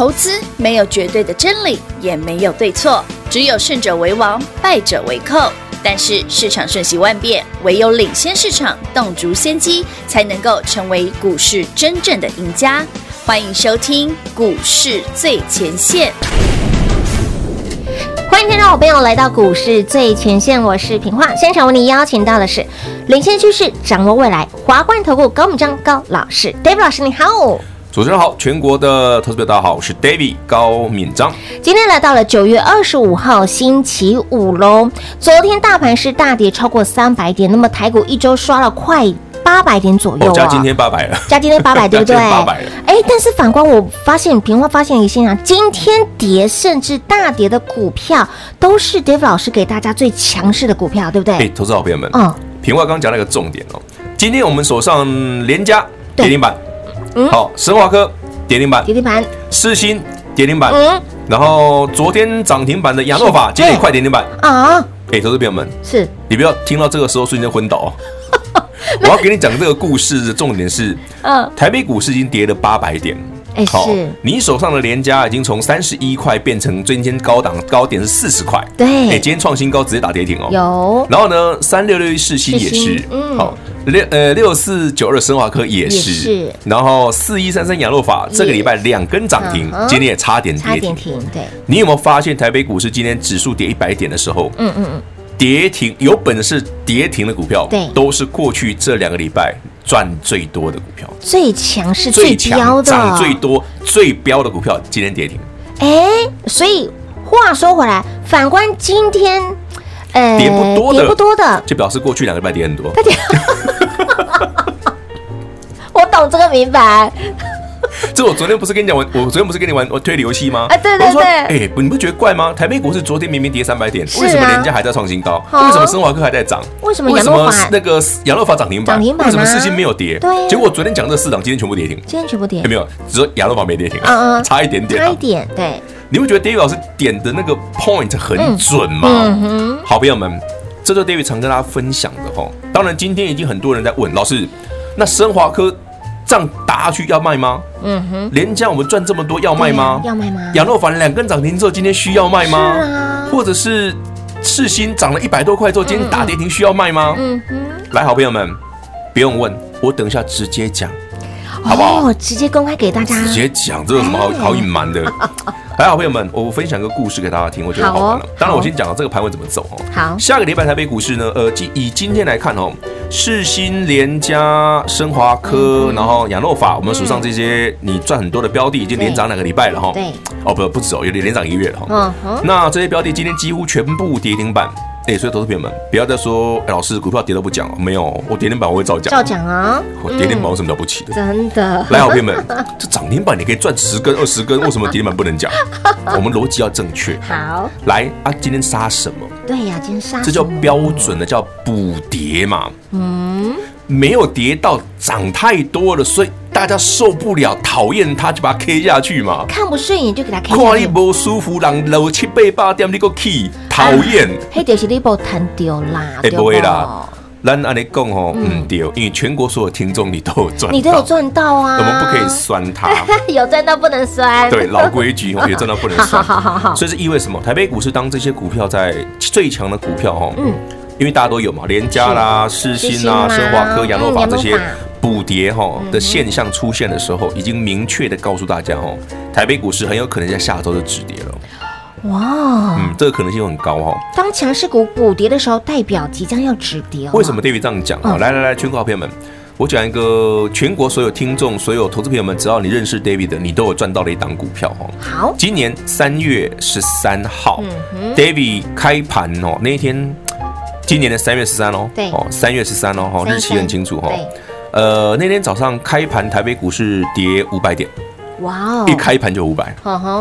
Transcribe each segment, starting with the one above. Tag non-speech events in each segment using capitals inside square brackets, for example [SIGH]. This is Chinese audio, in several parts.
投资没有绝对的真理，也没有对错，只有胜者为王，败者为寇。但是市场瞬息万变，唯有领先市场，洞烛先机，才能够成为股市真正的赢家。欢迎收听股市最前线。欢迎听众好朋友来到股市最前线，我是平化。现场为你邀请到的是领先趋势、掌握未来华冠投顾高敏章高老师，David 老师你好。主持人好，全国的投资者大家好，我是 David 高敏章。今天来到了九月二十五号星期五喽。昨天大盘是大跌超过三百点，那么台股一周刷了快八百点左右，哦，加今天八百了，加今天八百对不对？[LAUGHS] 八百了。哎，但是反观我发现，平花发现一个现象，今天跌甚至大跌的股票，都是 David 老师给大家最强势的股票，对不对？哎，投资好朋友们，嗯，平花刚刚讲了一个重点哦，今天我们手上连加跌停板。嗯，好，神华科跌停板，跌停板，世芯跌停板，嗯，然后昨天涨停板的亚诺法今天也快跌停板啊！哎，投资朋友们，是。你不要听到这个时候瞬间昏倒哦。[LAUGHS] 我要给你讲这个故事的重点是，嗯，台北股市已经跌了八百点。哎，是。你手上的联家已经从三十一块变成今天高档高点是四十块，对，哎，今天创新高直接打跌停哦，有。然后呢，三六六一世芯也是，嗯，好，六呃六四九二生华科也是，是。然后四一三三亚诺法这个礼拜两根涨停，今天也差点跌停，对。你有没有发现台北股市今天指数跌一百点的时候，嗯嗯嗯，跌停有本事跌停的股票，对，都是过去这两个礼拜。赚最多的股票，最强是最标的，涨最多、最标的股票今天跌停。哎，所以话说回来，反观今天，呃，跌不多的，跌不多的，就表示过去两个礼拜跌很多。[LAUGHS] 我懂这个明白。[LAUGHS] 这我昨天不是跟你讲我，我昨天不是跟你玩我推理游戏吗？啊，对对对。哎，你不觉得怪吗？台北股市昨天明明跌三百点，为什么人家还在创新高？为什么生华科还在涨？为什么为什么那个亚乐法涨停板？涨停板？为什么世芯没有跌？对。结果昨天讲这四档，今天全部跌停。今天全部跌。有没有？只说亚乐法没跌停。嗯嗯。差一点点。差一点。对。你会觉得 David 老师点的那个 point 很准吗？好朋友们，这就是 David 常跟大家分享的哈。当然，今天已经很多人在问老师，那升华科。这样打下去要卖吗？嗯哼，连家我们赚这么多要卖吗？要卖吗？亚诺法两根涨停之后，今天需要卖吗？啊、或者是世芯涨了一百多块之后，今天打跌停需要卖吗？嗯哼，来，好朋友们，不用问，我等一下直接讲，好不好？哦、直接公开给大家，直接讲，这有什么好好隐瞒的？[LAUGHS] 来，好朋友们，我分享个故事给大家听，我觉得好玩了。当然，我先讲这个盘会怎么走哦。好，下个礼拜台北股市呢，呃，今以今天来看哦，世新、联家、升华科，然后养诺法，我们手上这些你赚很多的标的，已经连涨两个礼拜了哈。对。哦，不，不止哦，有点连涨一个月了哈。嗯哼。那这些标的今天几乎全部跌停板。哎，所以投资朋友们，不要再说，哎，老师股票跌都不讲了，没有，我跌停板我会照讲，照讲啊。我跌停板有什么了不起的？真的。来，好朋友们，这涨停板你可以赚十根、二十根，为什么跌停板不能讲？[LAUGHS] 我们逻辑要正确。好。来啊，今天杀什么？对呀，今天杀。这叫标准的叫补跌嘛。嗯。没有跌到涨太多了，所以大家受不了，讨厌它就把它 K 下去嘛。看不顺眼就给它 K 下去。看你不舒服，人六七八八点你个 K，讨厌。嘿，就是你不弹掉啦。哎，不会啦，咱按你讲哦，嗯对，因为全国所有听众你都有赚，你都有赚到啊。我们不可以酸它，[LAUGHS] 有赚到不能酸。对，老规矩哦，有赚到不能酸。[LAUGHS] 好好好。所以是意味什么？台北股市当这些股票在最强的股票哦，嗯。因为大家都有嘛，联家啦、世芯啦、生华科、亚诺法这些补跌哈的现象出现的时候，已经明确的告诉大家哦，台北股市很有可能在下周就止跌了。哇，嗯，这个可能性很高哈。当强势股补跌的时候，代表即将要止跌。为什么 David 这样讲啊？来来来，全国好朋友们，我讲一个全国所有听众、所有投资朋友们，只要你认识 David 的，你都有赚到的一档股票哈。好，今年三月十三号，David 开盘哦那一天。今年的三月十三哦，对。哦，三月十三哦，哈，日期很清楚哦。呃，那天早上开盘，台北股市跌五百点，哇哦，一开盘就五百，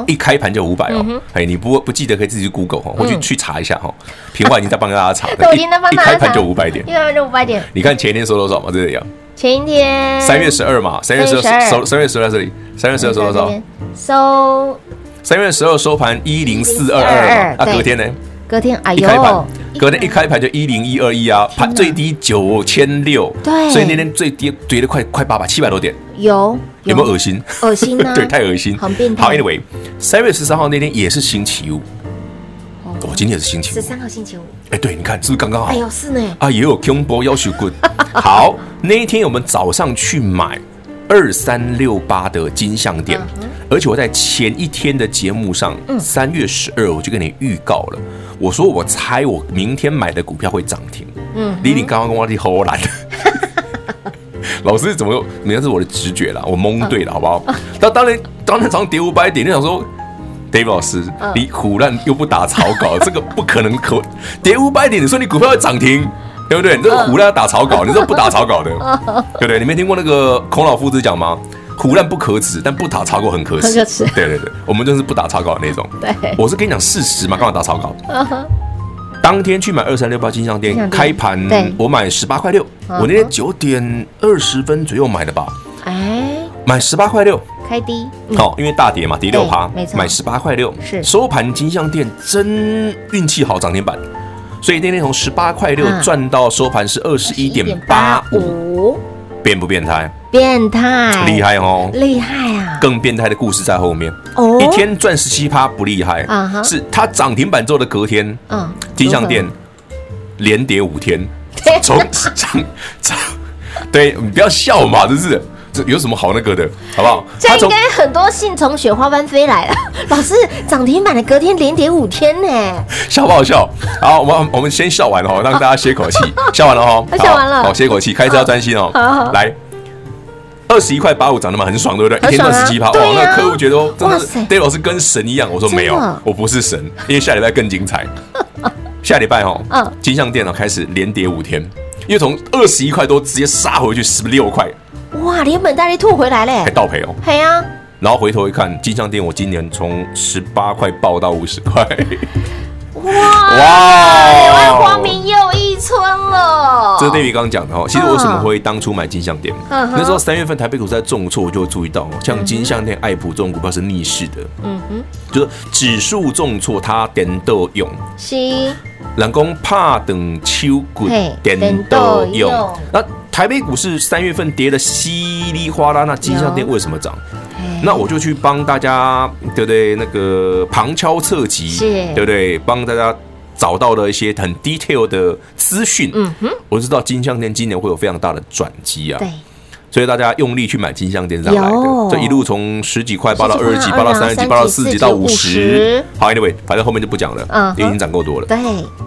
一开盘就五百哦。哎，你不不记得可以自己去 Google 哈，我去去查一下哈。平华 [LAUGHS] 已经在帮大家查了，一开盘就五百点，一开盘就五百点。你看前一天收多少嘛？这里啊，前一天。三月十二嘛，三月十二收，三月十二。在这里，三月十二收多少？收。三月十二收盘一零四二二嘛，啊，隔天呢？隔天哎呦。隔天一开盘就一零一二一啊，盘最低九千六，对，所以那天最低跌了快快八百七百多点，有有没有恶心？恶心呢？[LAUGHS] 对，太恶心，很变态。好，Anyway，三月十三号那天也是星期五，哦，今天也是星期五，十三号星期五，哎，对，你看是不是刚刚好？哎呦，是呢，啊，也有 combo 要求 good。[LAUGHS] 好，那一天我们早上去买二三六八的金像电，而且我在前一天的节目上，三月十二我就跟你预告了，我说我猜我明天买的股票会涨停。嗯，李李刚刚跟我的荷兰，[LAUGHS] 老师怎么又？那是我的直觉啦，我蒙对了，好不好？那当然，当然早上跌五百点，你想说，David 老师，你唬烂又不打草稿，[LAUGHS] 这个不可能可跌五百点，你说你股票要涨停？对不对？你这个唬烂打草稿，你这不打草稿的，[LAUGHS] 对不对？你没听过那个孔老夫子讲吗？唬烂不可耻，但不打草稿很可耻。对对对，我们就是不打草稿的那种。对，我是跟你讲事实嘛，干嘛打草稿？当天去买二三六八金象店，开盘我买十八块六，我那天九点二十分左右买的吧？哎，买十八块六，开低。好，因为大跌嘛，跌六趴，买十八块六。是收盘金象店真运气好，涨停板。所以那天从十八块六赚到收盘是二十一点八五，变不变态？变态，厉害哦，厉害啊！更变态的故事在后面。哦，一天赚十七趴不厉害啊？是它涨停板之后的隔天，嗯，金像店连跌五天，[LAUGHS] 从涨涨，对你不要笑嘛，这是。这有什么好那个的，好不好？这应该很多信从雪花般飞来了。[LAUGHS] 老师，涨停板的隔天连跌五天呢，笑不好笑？好，我们我们先笑完了哈，让大家歇口气。[LAUGHS] 笑完了哈，笑完了，好歇口气，开车要专心哦。好，来，二十一块八五涨得嘛很爽，对不对？一天赚十七趴，哇，那客户觉得哦，真的是 David 老师跟神一样。我说没有，我不是神，因为下礼拜更精彩。[LAUGHS] 下礼拜哦，嗯，金像电脑开始连跌五天，因为从二十一块多直接杀回去十六块。哇，连本带利吐回来嘞，还倒赔哦。对啊，然后回头一看，金项店我今年从十八块爆到五十块。哇哇，柳暗花明又一村了。这是 David 刚刚讲的哦。其实我为什么会当初买金像电？那时候三月份台北股在重挫，我就会注意到哦，像金项店、爱普这种股票是逆势的。嗯哼，就是指数重挫，它点都用。是。人工怕等秋滚，点都用。那台北股市三月份跌的稀里哗啦，那金像电为什么涨？那我就去帮大家，对不对？那个旁敲侧击，对不对？帮大家找到了一些很 detail 的资讯。嗯哼，我知道金像电今年会有非常大的转机啊。对，所以大家用力去买金像电上来的，这一路从十几块八到二十几，八到三十几，八到四十几到五十。好，Anyway，反正后面就不讲了，嗯，已经涨够多了。对，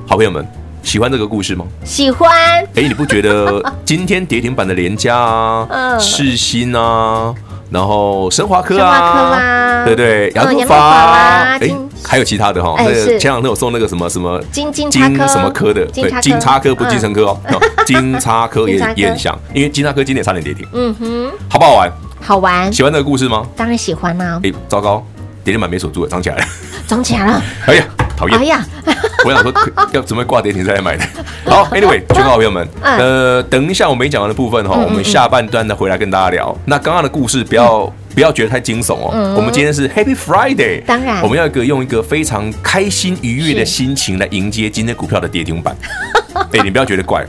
好朋友们。喜欢这个故事吗？喜欢。哎，你不觉得 [LAUGHS] 今天跌停板的联家啊、世新啊，然后升华科啊，对对，扬 noo 发啊，哎，还有其他的哈。那个前两天我送那个什么什么金金金什么科的，对，金叉科不是金城科哦，[LAUGHS] 金叉科也也很像，因为金叉科今天差点跌停。嗯哼，好不好玩？好玩。喜欢这个故事吗？当然喜欢啦。哎，糟糕，跌停板没锁住，涨起来了。[LAUGHS] 涨起来了。哎呀。讨厌！哎呀，[LAUGHS] 我想说要准备挂跌停再来买的。[LAUGHS] 好，Anyway，全国好朋友们，呃，等一下我没讲完的部分哈，我们下半段呢回来跟大家聊。那刚刚的故事不要不要觉得太惊悚哦。我们今天是 Happy Friday，当然，我们要一个用一个非常开心愉悦的心情来迎接今天股票的跌停板。[LAUGHS] 哎，你不要觉得怪，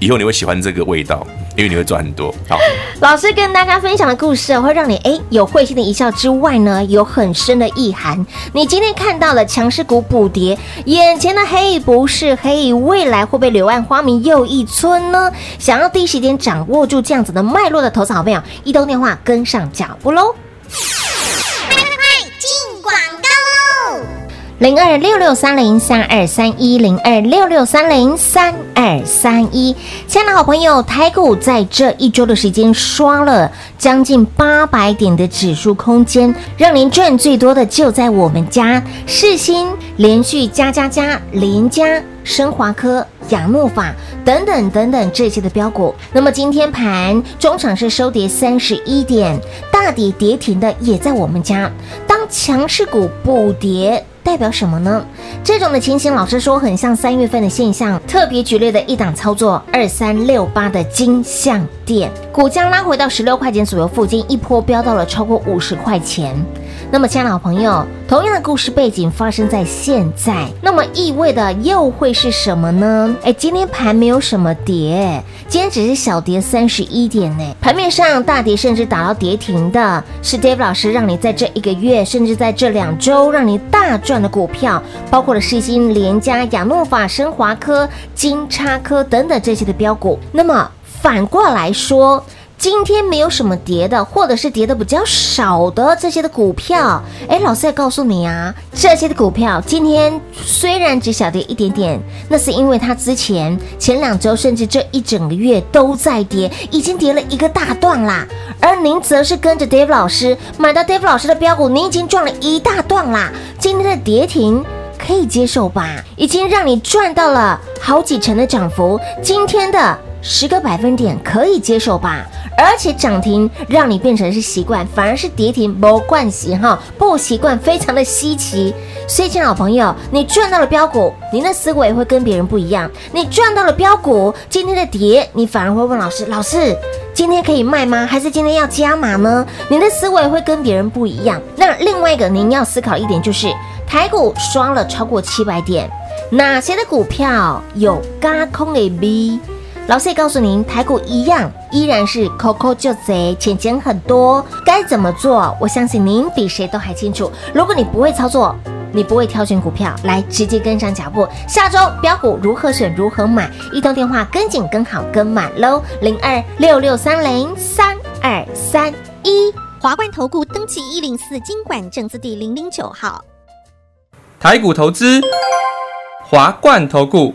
以后你会喜欢这个味道。因为你会赚很多。好，老师跟大家分享的故事会让你哎有会心的一笑之外呢，有很深的意涵。你今天看到了强势股补跌，眼前的黑不是黑，未来会不会柳暗花明又一村呢？想要第一时间掌握住这样子的脉络的投资好朋友，一通电话跟上脚步喽。零二六六三零三二三一零二六六三零三二三一，亲爱的好朋友，台股在这一周的时间刷了将近八百点的指数空间，让您赚最多的就在我们家世芯连续加加加，联嘉、升华科、扬 noo 发等等等等这些的标股。那么今天盘中场是收跌三十一点，大跌跌停的也在我们家。当强势股补跌。代表什么呢？这种的情形，老实说很像三月份的现象。特别剧烈的一档操作，二三六八的金像店，股价拉回到十六块钱左右附近，一波飙到了超过五十块钱。那么，亲爱的好朋友，同样的故事背景发生在现在，那么意味的又会是什么呢？哎，今天盘没有什么跌，今天只是小跌三十一点呢。盘面上大跌甚至打到跌停的，是 Dave 老师让你在这一个月，甚至在这两周让你大赚的股票，包括了世新、联嘉、亚诺法、升华科、金叉科等等这些的标股。那么反过来说。今天没有什么跌的，或者是跌的比较少的这些的股票，哎，老师要告诉你啊，这些的股票今天虽然只小跌一点点，那是因为它之前前两周甚至这一整个月都在跌，已经跌了一个大段啦。而您则是跟着 Dave 老师买到 Dave 老师的标股，您已经赚了一大段啦。今天的跌停可以接受吧？已经让你赚到了好几成的涨幅，今天的十个百分点可以接受吧？而且涨停让你变成是习惯，反而是跌停不惯习哈，不习惯非常的稀奇。所以，亲爱的朋友，你赚到了标股，您的思维会跟别人不一样。你赚到了标股，今天的跌，你反而会问老师：老师，今天可以卖吗？还是今天要加码呢？你的思维会跟别人不一样。那另外一个您要思考一点就是，台股刷了超过七百点，哪些的股票有轧空的 B？老师也告诉您，台股一样依然是抠抠就贼，钱钱很多，该怎么做？我相信您比谁都还清楚。如果你不会操作，你不会挑选股票，来直接跟上脚步。下周标股如何选，如何买？一通电话跟紧、跟好、跟满喽！零二六六三零三二三一华冠投顾登记一零四金管证字第零零九号，台股投资华冠投顾。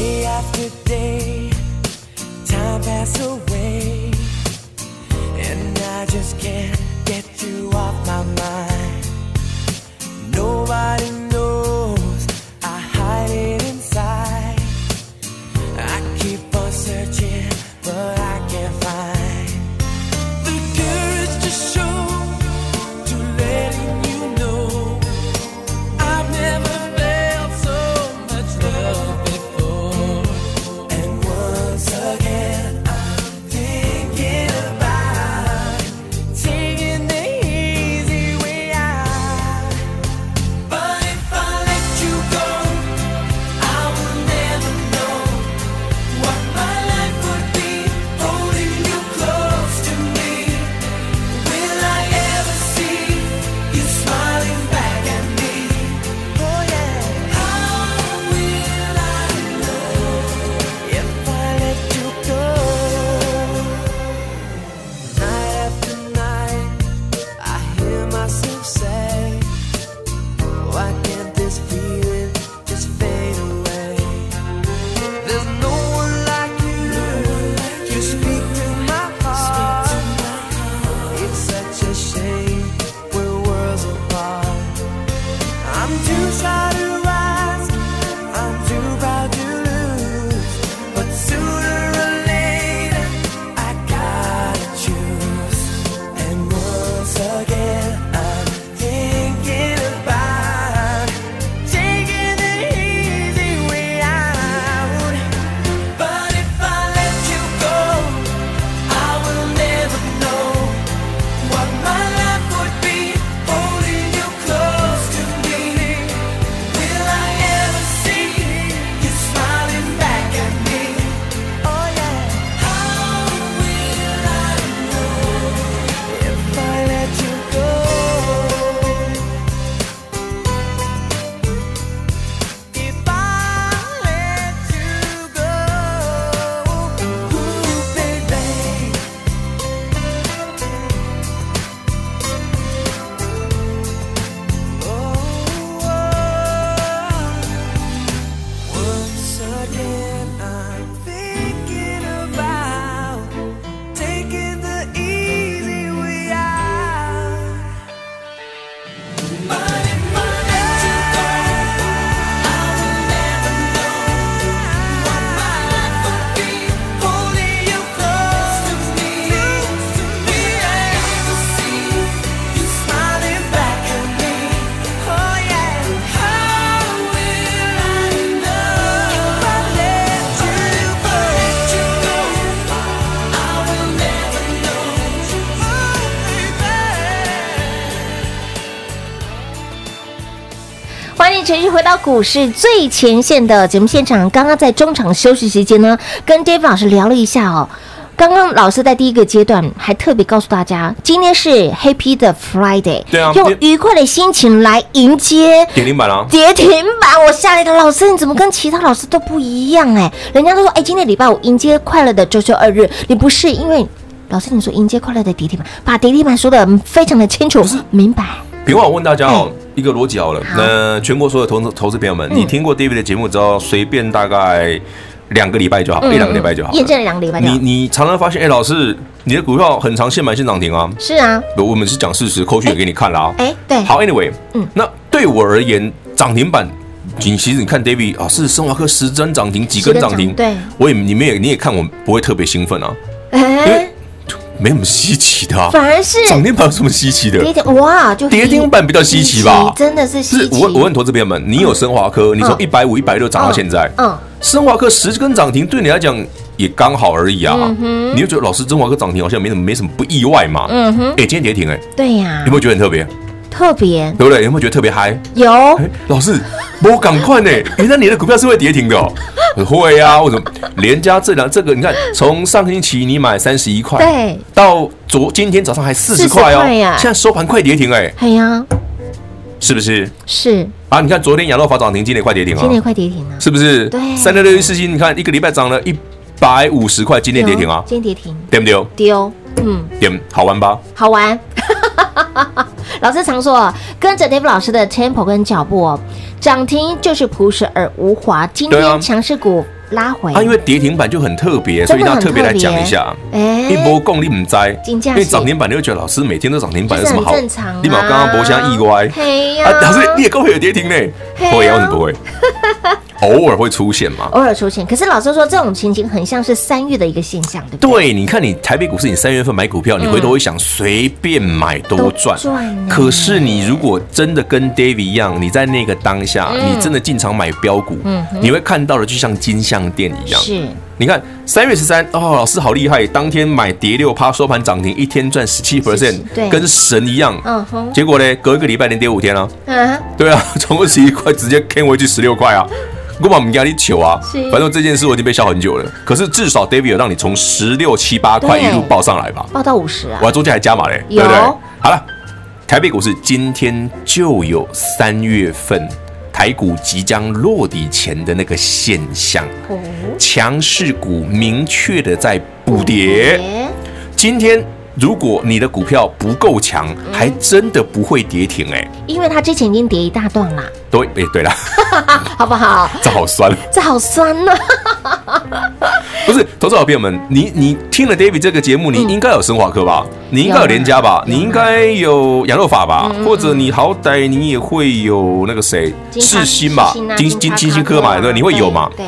Day after day, time passes away, and I just can't get you off my mind. 持续回到股市最前线的节目现场，刚刚在中场休息时间呢，跟 David 老师聊了一下哦。刚刚老师在第一个阶段还特别告诉大家，今天是 Happy 的 Friday，对啊，用愉快的心情来迎接跌停板啊，跌停板！我吓了一跳，老师你怎么跟其他老师都不一样哎？人家都说哎，今天礼拜五迎接快乐的周休二日，你不是因为老师你说迎接快乐的跌停板，把跌停板说的非常的清楚明白。平话我问大家哦。一个逻辑好了，那全国所有投资投资朋友们，你听过 David 的节目之后，随便大概两个礼拜就好，一两个礼拜就好，验证了两个礼拜。你你常常发现，哎，老师，你的股票很长现买现涨停啊？是啊，我们是讲事实，扣讯也给你看了啊。哎，对，好，Anyway，嗯，那对我而言，涨停板，你其实你看 David 啊，是生华科十根涨停，几根涨停，对，我也你们也你也看，我不会特别兴奋啊，因为。没什么稀奇的，啊，反而是涨停板有什么稀奇的？跌停哇，就跌停板比较稀奇吧？真的是稀奇。我我问投资朋友们，你有升华科，你从一百五、一百六涨到现在，嗯，升华科十根涨停，对你来讲也刚好而已啊。你就觉得老师升华科涨停好像没什么没什么不意外嘛？嗯哼，哎，今天跌停哎，对呀，有没有觉得很特别？特别，对不对？有没有觉得特别嗨？有。老师，我赶快呢！[LAUGHS] 原来你的股票是会跌停的哦。会啊，为什么？连加这两这个，你看，从上个星期你买三十一块，对，到昨今天早上还四十块哦，现在收盘快跌停哎。对呀，是不是？是啊，你看昨天羊肉法涨停，今天快跌停了。今天快跌停了，是不是？对。三六六一四七，你看一个礼拜涨了一百五十块，今天跌停啊。今天跌停，对不对？丢，嗯，点好玩吧？好玩。老师常说，跟着 David 老师的 tempo 跟脚步哦，涨停就是朴实而无华。今天强势股拉回，啊，因为跌停板就很特别，所以要特别来讲一下。哎，一波功力唔栽，因为涨停板你会觉得老师每天都涨停板有什么好？正常，立马刚刚博相意外，啊，老师你也够会有跌停呢？会啊，为什么不会？[LAUGHS] 偶尔会出现嘛？偶尔出现，可是老师说这种情形很像是三月的一个现象，对不对？对，你看你台北股市，你三月份买股票，你回头会想随便买都赚。赚。可是你如果真的跟 David 一样，你在那个当下，你真的进场买标股，你会看到的就像金像店一样。是。你看三月十三，哦，老师好厉害，当天买跌六趴，收盘涨停，一天赚十七 percent，跟神一样。嗯哼。结果呢，隔一个礼拜连跌五天了。嗯。对啊，[LAUGHS] 从二十一块直接 K 回去十六块啊。我把我们压力求啊，反正这件事我已经被笑很久了。可是至少 David 有让你从十六七八块一路报上来吧，报到五十啊！我还中间还加码嘞，对不对？好了，台北股市今天就有三月份台股即将落底前的那个现象，强势股明确的在补跌。今天。如果你的股票不够强，还真的不会跌停哎，因为它之前已经跌一大段啦。对，哎，对了，[LAUGHS] 好不好？[LAUGHS] 这好酸，这好酸呢。[LAUGHS] 不是，投资好朋友们，你你听了 David 这个节目，你应该有生华科吧？你应该有联家吧？你应该有羊肉法吧？或者你好歹你也会有那个谁世新吧？金金金星科嘛？对，你会有嘛？对，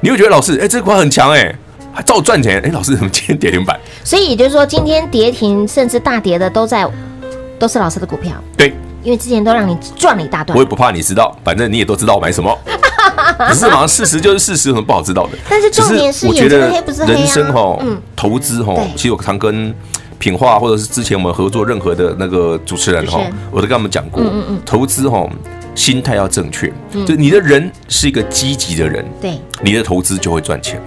你会觉得老师，哎，这个股很强哎。还照赚钱？哎，老师怎么今天跌停板？所以也就是说，今天跌停甚至大跌的都在，都是老师的股票。对，因为之前都让你赚了一大段。我也不怕你知道，反正你也都知道我买什么。不是好像？事实就是事实，有什么不好知道的？但是重点是，我觉得人生哈，投资哈，其实我常跟品化或者是之前我们合作任何的那个主持人哈，我都跟他们讲过，投资哈。心态要正确，就你的人是一个积极的人，对，你的投资就会赚钱。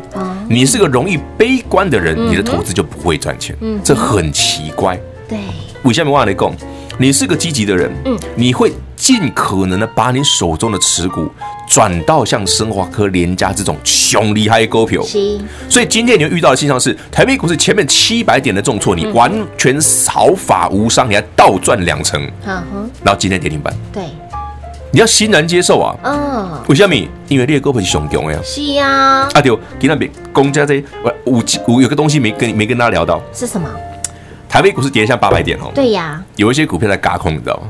你是个容易悲观的人，你的投资就不会赚钱。这很奇怪。对，为什么话来讲？你是个积极的人，嗯，你会尽可能的把你手中的持股转到像生华科、联家这种凶厉害的股票。所以今天你会遇到的现象是，台北股市前面七百点的重挫，你完全毫发无伤，你还倒赚两成。然后今天跌停板。对。你要欣然接受啊。嗯，为什么？因为猎狗不是熊熊呀。是呀。啊对，给那边公家这五五有个东西没跟没跟大家聊到，是什么？台北股市跌了像八百点哦。对呀。有一些股票在轧空，你知道吗？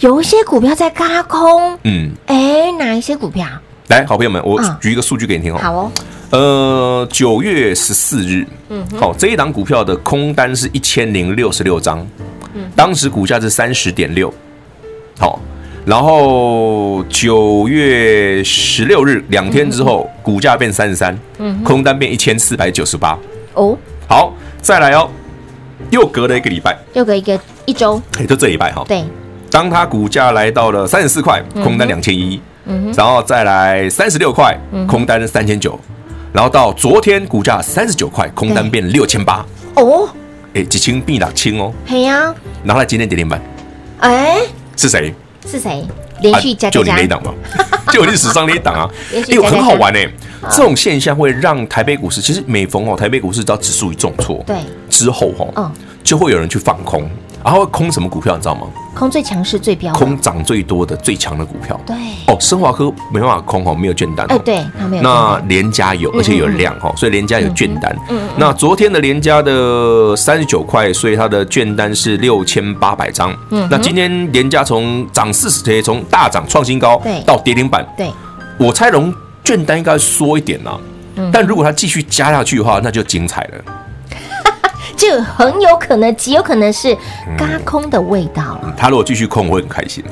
有一些股票在轧空。嗯。哎，哪一些股票？来，好朋友们，我举一个数据给你听哦。好哦。呃，九月十四日，嗯，好，这一档股票的空单是一千零六十六张，嗯，当时股价是三十点六，好，然后九月十六日两天之后，股价变三十三，嗯，空单变一千四百九十八，哦，好，再来哦，又隔了一个礼拜，又隔一个一周，哎，就这礼拜哈，对，当它股价来到了三十四块，空单两千一，嗯，然后再来三十六块，空单三千九。然后到昨天股价三十九块，空单变六千八哦，哎，几千变两千哦，嘿呀，然后来今天跌停板，哎，是谁？是谁？连续加加加，就你那一档嘛，[LAUGHS] 就历史上那一档啊，哎呦，很好玩哎，这种现象会让台北股市，其实每逢哦台北股市只要指数一重挫，对，之后哦，就会有人去放空。然后会空什么股票，你知道吗？空最强势、最标，空涨最多的、最强的股票。对哦，生华科没办法空哦，没有券单。哎，对，它没有。那联家有，而且有量哦，所以联家有券单。嗯。那昨天的联家的三十九块，所以它的券单是六千八百张。嗯。那今天联家从涨四十天，从大涨创新高，到跌停板。对。我猜龙券单应该缩一点啦。嗯。但如果它继续加下去的话，那就精彩了。就很有可能，极有可能是嘎空的味道了。嗯，他如果继续空，我会很开心。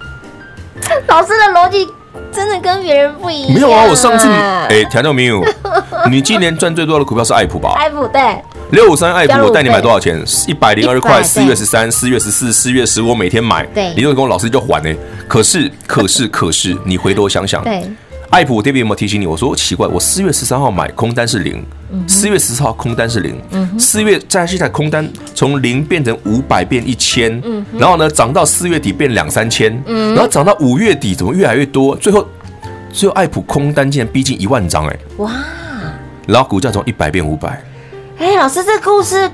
[LAUGHS] 老师的逻辑真的跟别人不一样。没有啊，我上次哎，听到没有？[LAUGHS] 你今年赚最多的股票是爱普吧？爱普对，六五三爱普，我带你买多少钱？一百零二块。四月十三、四月十四、四月十五，我每天买。对，你就跟我老师就还呢。可是，可是，[LAUGHS] 可是，你回头想想，对。爱普，我这边有没有提醒你？我说奇怪，我四月十三号买空单是零，四月十四号空单是零，四月再这台空单从零变成五百变一千，然后呢涨到四月底变两三千，然后涨到五月底怎么越来越多？最后最后爱普空单竟然逼近一万张哎！哇！然后股价从一百变五百。哎，老师，这个故事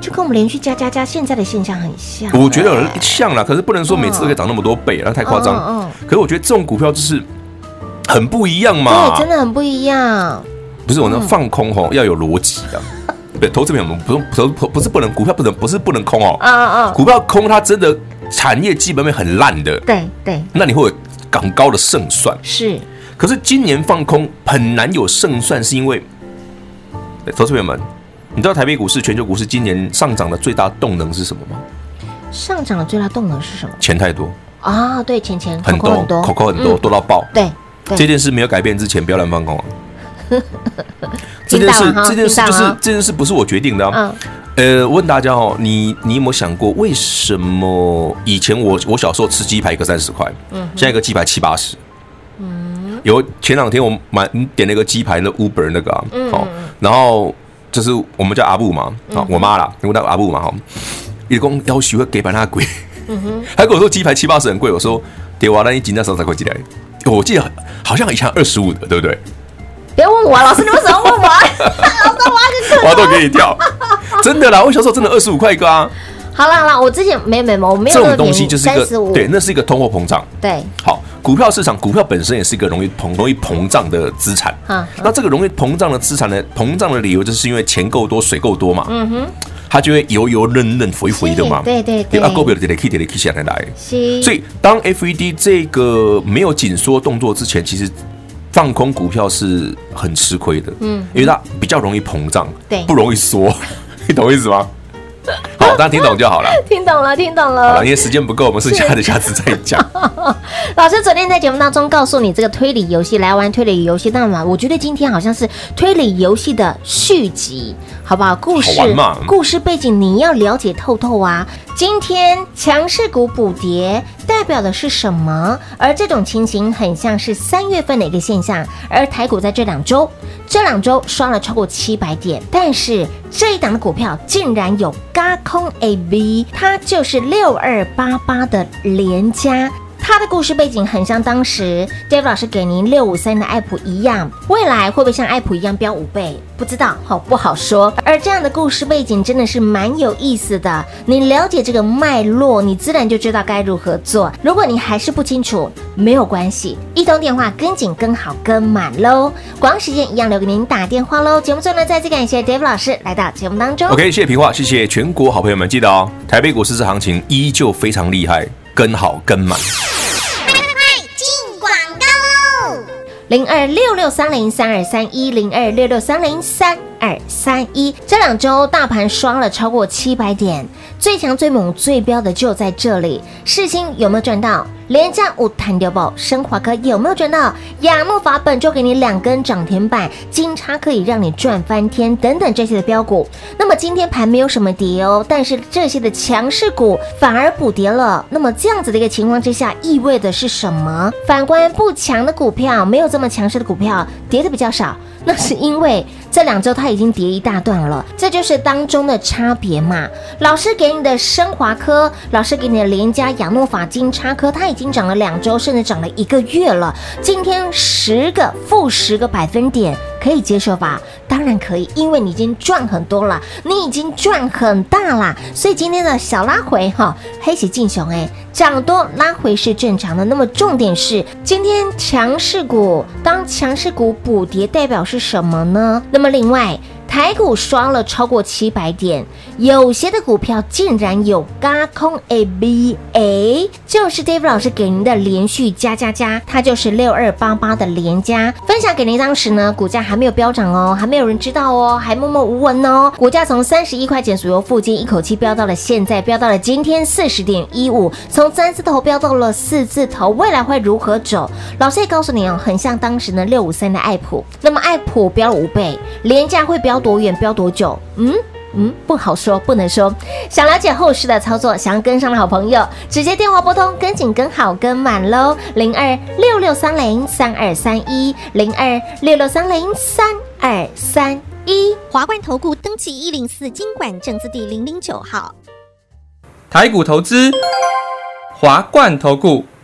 就跟我们连续加加加现在的现象很像。我觉得像了，可是不能说每次都可以涨那么多倍，那太夸张。嗯，可是我觉得这种股票就是。很不一样嘛？对，真的很不一样。不是我那放空吼，要有逻辑的。对，投资朋友们不用不不是不能股票不能不是不能空哦。啊啊！股票空它真的产业基本面很烂的。对对。那你会有更高的胜算。是。可是今年放空很难有胜算，是因为，投资朋友们，你知道台北股市、全球股市今年上涨的最大动能是什么吗？上涨的最大动能是什么？钱太多啊！对，钱钱很多很多，口口很多，多到爆。对。这件事没有改变之前，不要乱放空啊！[LAUGHS] 这件事，这件事就是这件事，不是我决定的。嗯。呃，问大家哦，你你有没有想过，为什么以前我我小时候吃鸡排一个三十块，嗯，现在一个鸡排七八十？嗯。有前两天我买点那个鸡排那 Uber 那个啊，好，然后就是我们叫阿布嘛，啊，我妈啦，因为那个阿布嘛，哈，一共要许会给把那贵，嗯哼，[LAUGHS] 还跟我说鸡排七八十很贵，我说对啊，那你今天早上才快进来。我记得好像以前二十五的，对不对？别问我，老师，你为什么问我？[LAUGHS] 老师，我要我都给你跳，[LAUGHS] 真的啦！我小时候真的二十五块一个啊。好啦好了，我之前没没没，我没有这种东西，就是一个对，那是一个通货膨胀。对，好，股票市场，股票本身也是一个容易膨容易膨胀的资产。啊，那这个容易膨胀的资产呢，膨胀的理由就是因为钱够多，水够多嘛。嗯哼。它就会油油嫩嫩、肥肥的嘛，对对对，啊，股票就得起，得起下来来。所以当 FED 这个没有紧缩动作之前，其实放空股票是很吃亏的，嗯，因为它比较容易膨胀，对，不容易缩，[LAUGHS] 你懂我意思吗？好，大家听懂就好了。[LAUGHS] 听懂了，听懂了。好了，因为时间不够，我们剩下的下次再讲。[LAUGHS] 老师昨天在节目当中告诉你，这个推理游戏来玩推理游戏，那么我觉得今天好像是推理游戏的续集，好不好？故事好故事背景你要了解透透啊。今天强势股补跌代表的是什么？而这种情形很像是三月份的一个现象。而台股在这两周，这两周刷了超过七百点，但是这一档的股票竟然有嘎空 A B，它就是六二八八的连加。他的故事背景很像当时 David 老师给您六五三的爱普一样，未来会不会像爱普一样飙五倍？不知道，好不好说。而这样的故事背景真的是蛮有意思的，你了解这个脉络，你自然就知道该如何做。如果你还是不清楚，没有关系，一通电话跟紧、跟好、跟满喽。广告时间一样留给您打电话喽。节目最后呢，再次感谢 David 老师来到节目当中。OK，谢谢平话，谢谢全国好朋友们，记得哦，台北股市这行情依旧非常厉害，跟好跟满。零二六六三零三二三一零二六六三零三二三一，这两周大盘刷了超过七百点，最强最猛最标的就在这里。世芯有没有赚到？廉价五弹掉宝，升华科有没有赚到？亚诺法本周给你两根涨停板，金叉可以让你赚翻天，等等这些的标股。那么今天盘没有什么跌哦，但是这些的强势股反而补跌了。那么这样子的一个情况之下，意味的是什么？反观不强的股票，没有这么强势的股票，跌的比较少，那是因为这两周它已经跌一大段了，这就是当中的差别嘛。老师给你的升华科，老师给你的连家亚诺法金叉科，它已经经。已经涨了两周，甚至涨了一个月了。今天十个负十个百分点，可以接受吧？当然可以，因为你已经赚很多了，你已经赚很大了。所以今天的小拉回哈，黑喜进熊哎，涨多拉回是正常的。那么重点是，今天强势股当强势股补跌，代表是什么呢？那么另外。台股刷了超过七百点，有些的股票竟然有嘎空 A B A，就是 Dave 老师给您的连续加加加，它就是六二八八的连加，分享给您。当时呢，股价还没有飙涨哦，还没有人知道哦，还默默无闻哦。股价从三十一块钱左右附近一口气飙到了现在，飙到了今天四十点一五，从三字头飙到了四字头，未来会如何走？老师也告诉你哦，很像当时呢六五三的爱普，那么爱普飙了五倍，连加会飙。多远飙多久？嗯嗯，不好说，不能说。想了解后市的操作，想要跟上的好朋友，直接电话拨通，跟紧、跟好、跟满喽。零二六六三零三二三一，零二六六三零三二三一。华冠投顾登记一零四经管证字第零零九号。台股投资，华冠投顾。